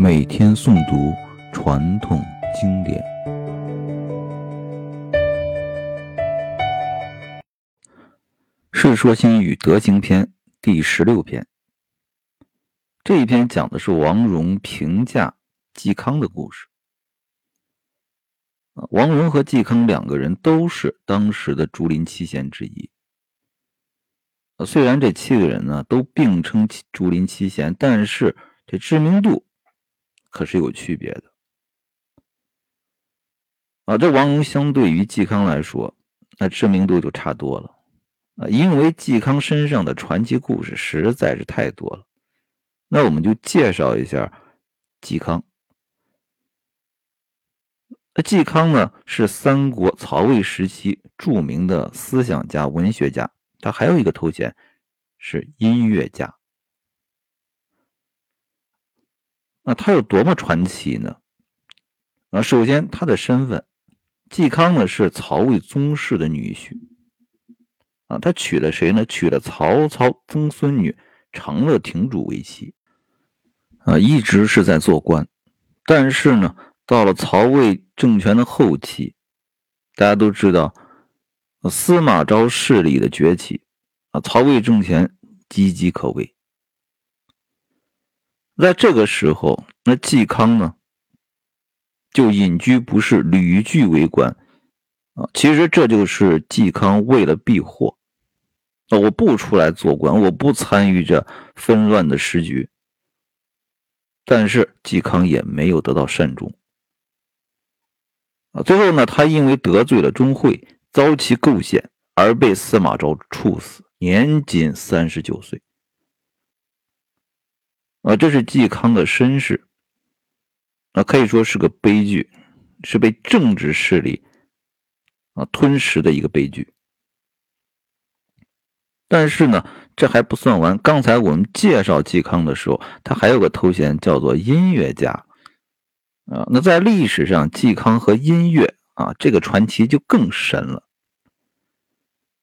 每天诵读传统经典，《世说新语·德行篇》第十六篇。这一篇讲的是王戎评价嵇康的故事。王戎和嵇康两个人都是当时的竹林七贤之一。虽然这七个人呢都并称竹林七贤，但是这知名度可是有区别的。啊，这王戎相对于嵇康来说，那知名度就差多了。啊，因为嵇康身上的传奇故事实在是太多了。那我们就介绍一下嵇康。那嵇康呢，是三国曹魏时期著名的思想家、文学家。他还有一个头衔是音乐家。那他有多么传奇呢？啊，首先他的身份，嵇康呢是曹魏宗室的女婿。啊，他娶了谁呢？娶了曹操曾孙女长乐亭主为妻。啊，一直是在做官，但是呢，到了曹魏政权的后期，大家都知道。司马昭势力的崛起，啊，曹魏政权岌岌可危。在这个时候，那嵇康呢，就隐居不仕，屡拒为官，啊，其实这就是嵇康为了避祸，啊，我不出来做官，我不参与这纷乱的时局。但是嵇康也没有得到善终，啊，最后呢，他因为得罪了钟会。遭其构陷而被司马昭处死，年仅三十九岁。啊，这是嵇康的身世，啊，可以说是个悲剧，是被政治势力啊吞噬的一个悲剧。但是呢，这还不算完。刚才我们介绍嵇康的时候，他还有个头衔叫做音乐家。啊，那在历史上，嵇康和音乐啊这个传奇就更深了。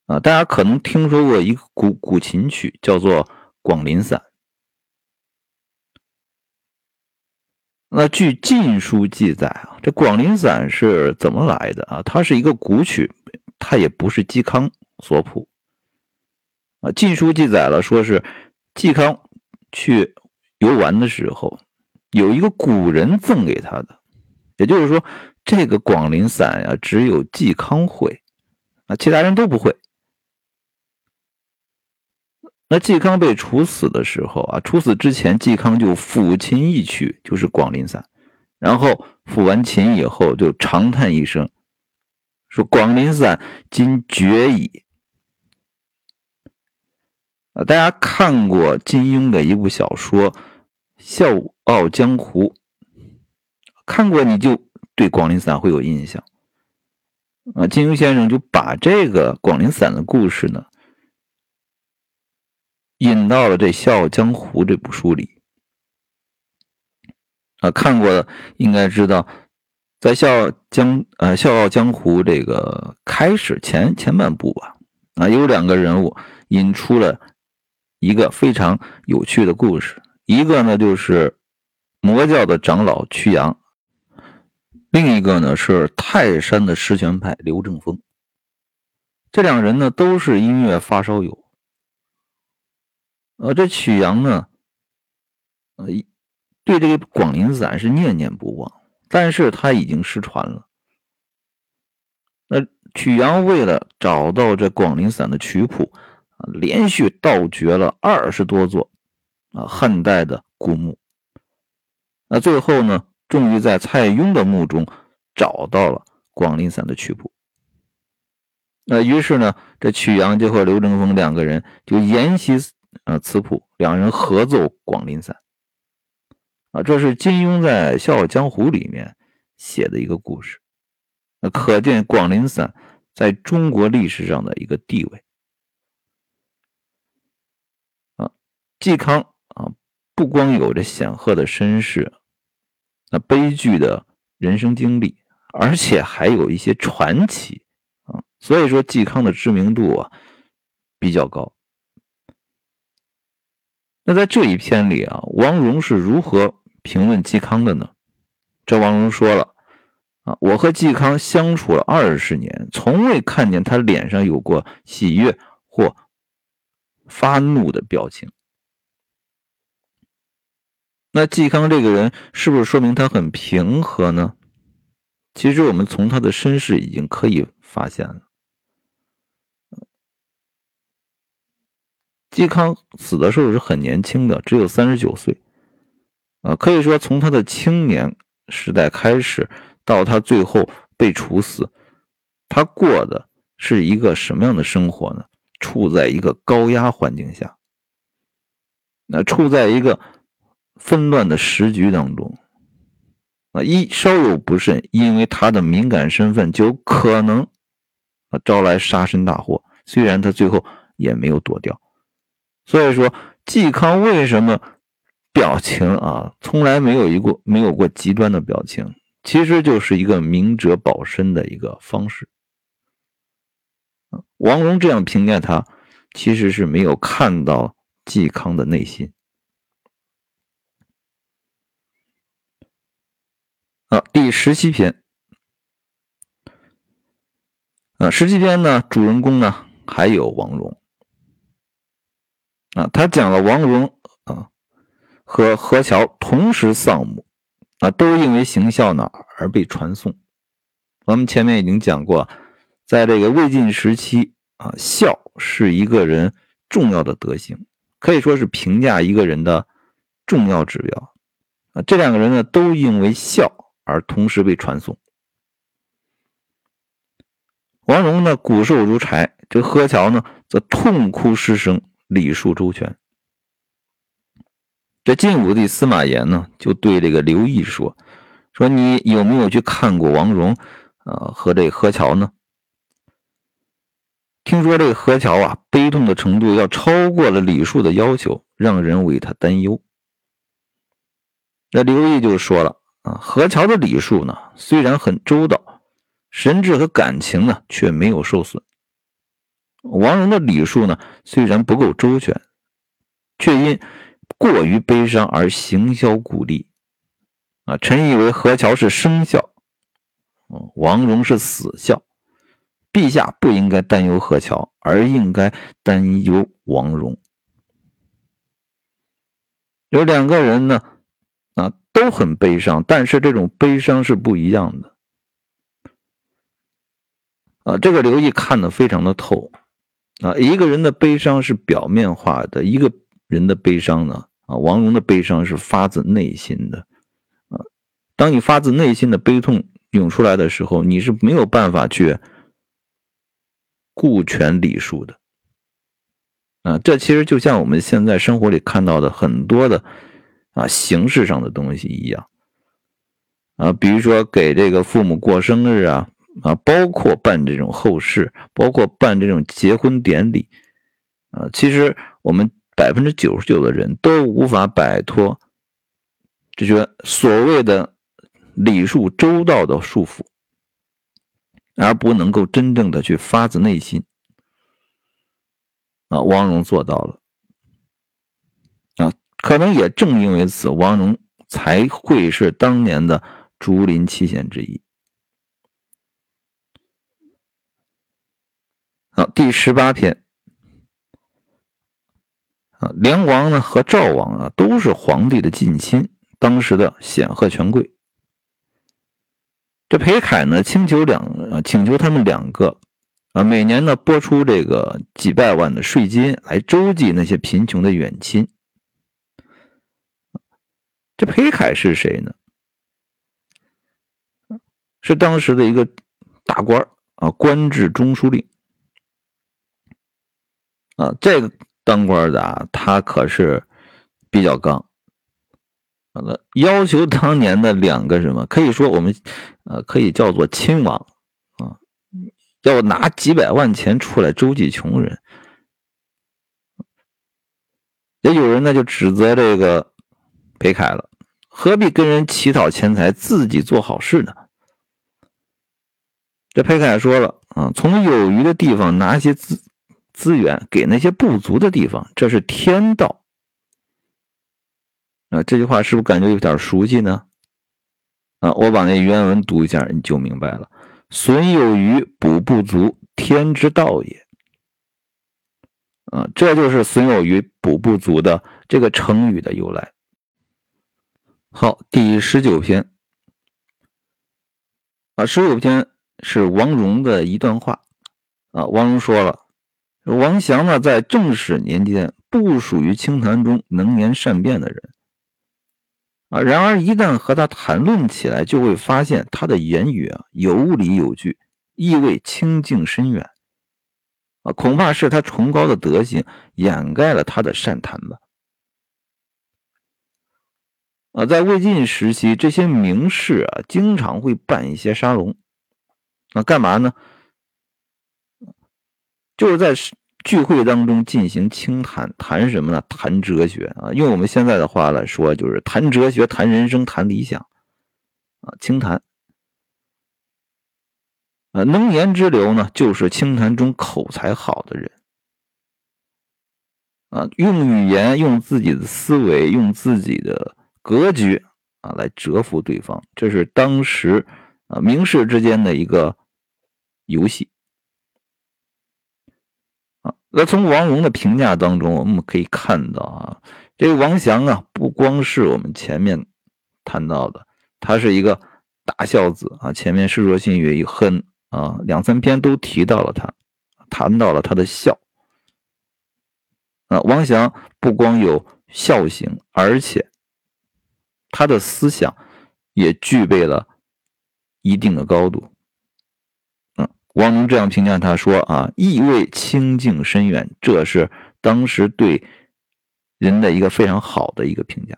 啊，大家可能听说过一个古古琴曲，叫做《广陵散》。那据《晋书》记载啊，这《广陵散》是怎么来的啊？它是一个古曲，它也不是嵇康所谱。啊，《晋书》记载了，说是嵇康去游玩的时候，有一个古人赠给他的，也就是说，这个《广陵散》呀，只有嵇康会，啊，其他人都不会。那嵇康被处死的时候啊，处死之前，嵇康就抚琴一曲，就是《广陵散》，然后抚完琴以后，就长叹一声，说：“广陵散今绝矣。”啊，大家看过金庸的一部小说《笑傲江湖》，看过你就对《广陵散》会有印象。啊，金庸先生就把这个《广陵散》的故事呢。引到了这《笑傲江湖》这部书里啊，看过的应该知道，在《笑傲江》呃《笑傲江湖》这个开始前前半部吧，啊，有两个人物引出了一个非常有趣的故事，一个呢就是魔教的长老曲阳，另一个呢是泰山的实权派刘正风，这两人呢都是音乐发烧友。呃，这曲阳呢，呃，对这个《广陵散》是念念不忘，但是他已经失传了。那曲阳为了找到这《广陵散》的曲谱，啊，连续盗掘了二十多座啊汉代的古墓。那最后呢，终于在蔡邕的墓中找到了《广陵散》的曲谱。那于是呢，这曲阳就和刘正风两个人就沿袭。啊，词谱两人合奏《广陵散》啊，这是金庸在《笑傲江湖》里面写的一个故事，那可见《广陵散》在中国历史上的一个地位啊。嵇康啊，不光有着显赫的身世，那悲剧的人生经历，而且还有一些传奇啊，所以说嵇康的知名度啊比较高。那在这一篇里啊，王戎是如何评论嵇康的呢？这王戎说了啊，我和嵇康相处了二十年，从未看见他脸上有过喜悦或发怒的表情。那嵇康这个人是不是说明他很平和呢？其实我们从他的身世已经可以发现了。嵇康死的时候是很年轻的，只有三十九岁，啊，可以说从他的青年时代开始，到他最后被处死，他过的是一个什么样的生活呢？处在一个高压环境下，那处在一个纷乱的时局当中，啊，一稍有不慎，因为他的敏感身份，就可能啊招来杀身大祸。虽然他最后也没有躲掉。所以说，嵇康为什么表情啊从来没有一过没有过极端的表情，其实就是一个明哲保身的一个方式。王戎这样评价他，其实是没有看到嵇康的内心。啊，第十七篇，啊，十七篇呢，主人公呢还有王戎。啊，他讲了王戎啊和何乔同时丧母，啊，都因为行孝呢而被传颂。我们前面已经讲过，在这个魏晋时期啊，孝是一个人重要的德行，可以说是评价一个人的重要指标。啊，这两个人呢，都因为孝而同时被传颂。王戎呢，骨瘦如柴；这何乔呢，则痛哭失声。礼数周全。这晋武帝司马炎呢，就对这个刘毅说：“说你有没有去看过王戎啊和这何乔呢？听说这个何乔啊，悲痛的程度要超过了礼数的要求，让人为他担忧。”那刘毅就说了：“啊，何乔的礼数呢，虽然很周到，神智和感情呢，却没有受损。”王戎的礼数呢，虽然不够周全，却因过于悲伤而行销鼓励。啊，臣以为何乔是生肖，王戎是死肖。陛下不应该担忧何乔，而应该担忧王戎。有两个人呢，啊，都很悲伤，但是这种悲伤是不一样的。啊，这个刘毅看得非常的透。啊，一个人的悲伤是表面化的，一个人的悲伤呢，啊，王戎的悲伤是发自内心的，啊，当你发自内心的悲痛涌出来的时候，你是没有办法去顾全礼数的，啊，这其实就像我们现在生活里看到的很多的啊形式上的东西一样，啊，比如说给这个父母过生日啊。啊，包括办这种后事，包括办这种结婚典礼，啊，其实我们百分之九十九的人都无法摆脱这些所谓的礼数周到的束缚，而不能够真正的去发自内心。啊，王戎做到了，啊，可能也正因为此，王戎才会是当年的竹林七贤之一。啊，第十八篇啊，梁王呢和赵王啊都是皇帝的近亲，当时的显赫权贵。这裴凯呢请求两啊请求他们两个啊每年呢拨出这个几百万的税金来周济那些贫穷的远亲。这裴凯是谁呢？是当时的一个大官啊，官至中书令。啊，这个当官的啊，他可是比较刚。好了，要求当年的两个什么，可以说我们呃可以叫做亲王啊，要拿几百万钱出来周济穷人。也有人呢就指责这个裴凯了，何必跟人乞讨钱财，自己做好事呢？这裴凯说了啊，从有余的地方拿些资。资源给那些不足的地方，这是天道。啊，这句话是不是感觉有点熟悉呢？啊，我把那原文读一下，你就明白了。损有余，补不足，天之道也。啊，这就是“损有余，补不足”的这个成语的由来。好，第十九篇。啊，十九篇是王戎的一段话。啊，王戎说了，王祥呢，在正史年间不属于清谈中能言善辩的人。啊，然而一旦和他谈论起来，就会发现他的言语啊有理有据，意味清净深远。啊，恐怕是他崇高的德行掩盖了他的善谈吧。啊，在魏晋时期，这些名士啊，经常会办一些沙龙，那干嘛呢？就是在聚会当中进行清谈，谈什么呢？谈哲学啊，用我们现在的话来说，就是谈哲学、谈人生、谈理想啊，清谈。啊，能言之流呢，就是清谈中口才好的人啊，用语言、用自己的思维、用自己的。格局啊，来折服对方，这是当时啊名士之间的一个游戏。那从王戎的评价当中，我们可以看到啊，这个王祥啊，不光是我们前面谈到的，他是一个大孝子啊。前面《世说新语》一很啊两三篇都提到了他，谈到了他的孝啊。王祥不光有孝行，而且。他的思想也具备了一定的高度。王戎这样评价他说：“啊，意味清净深远，这是当时对人的一个非常好的一个评价。”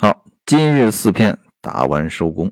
好，今日四篇打完收工。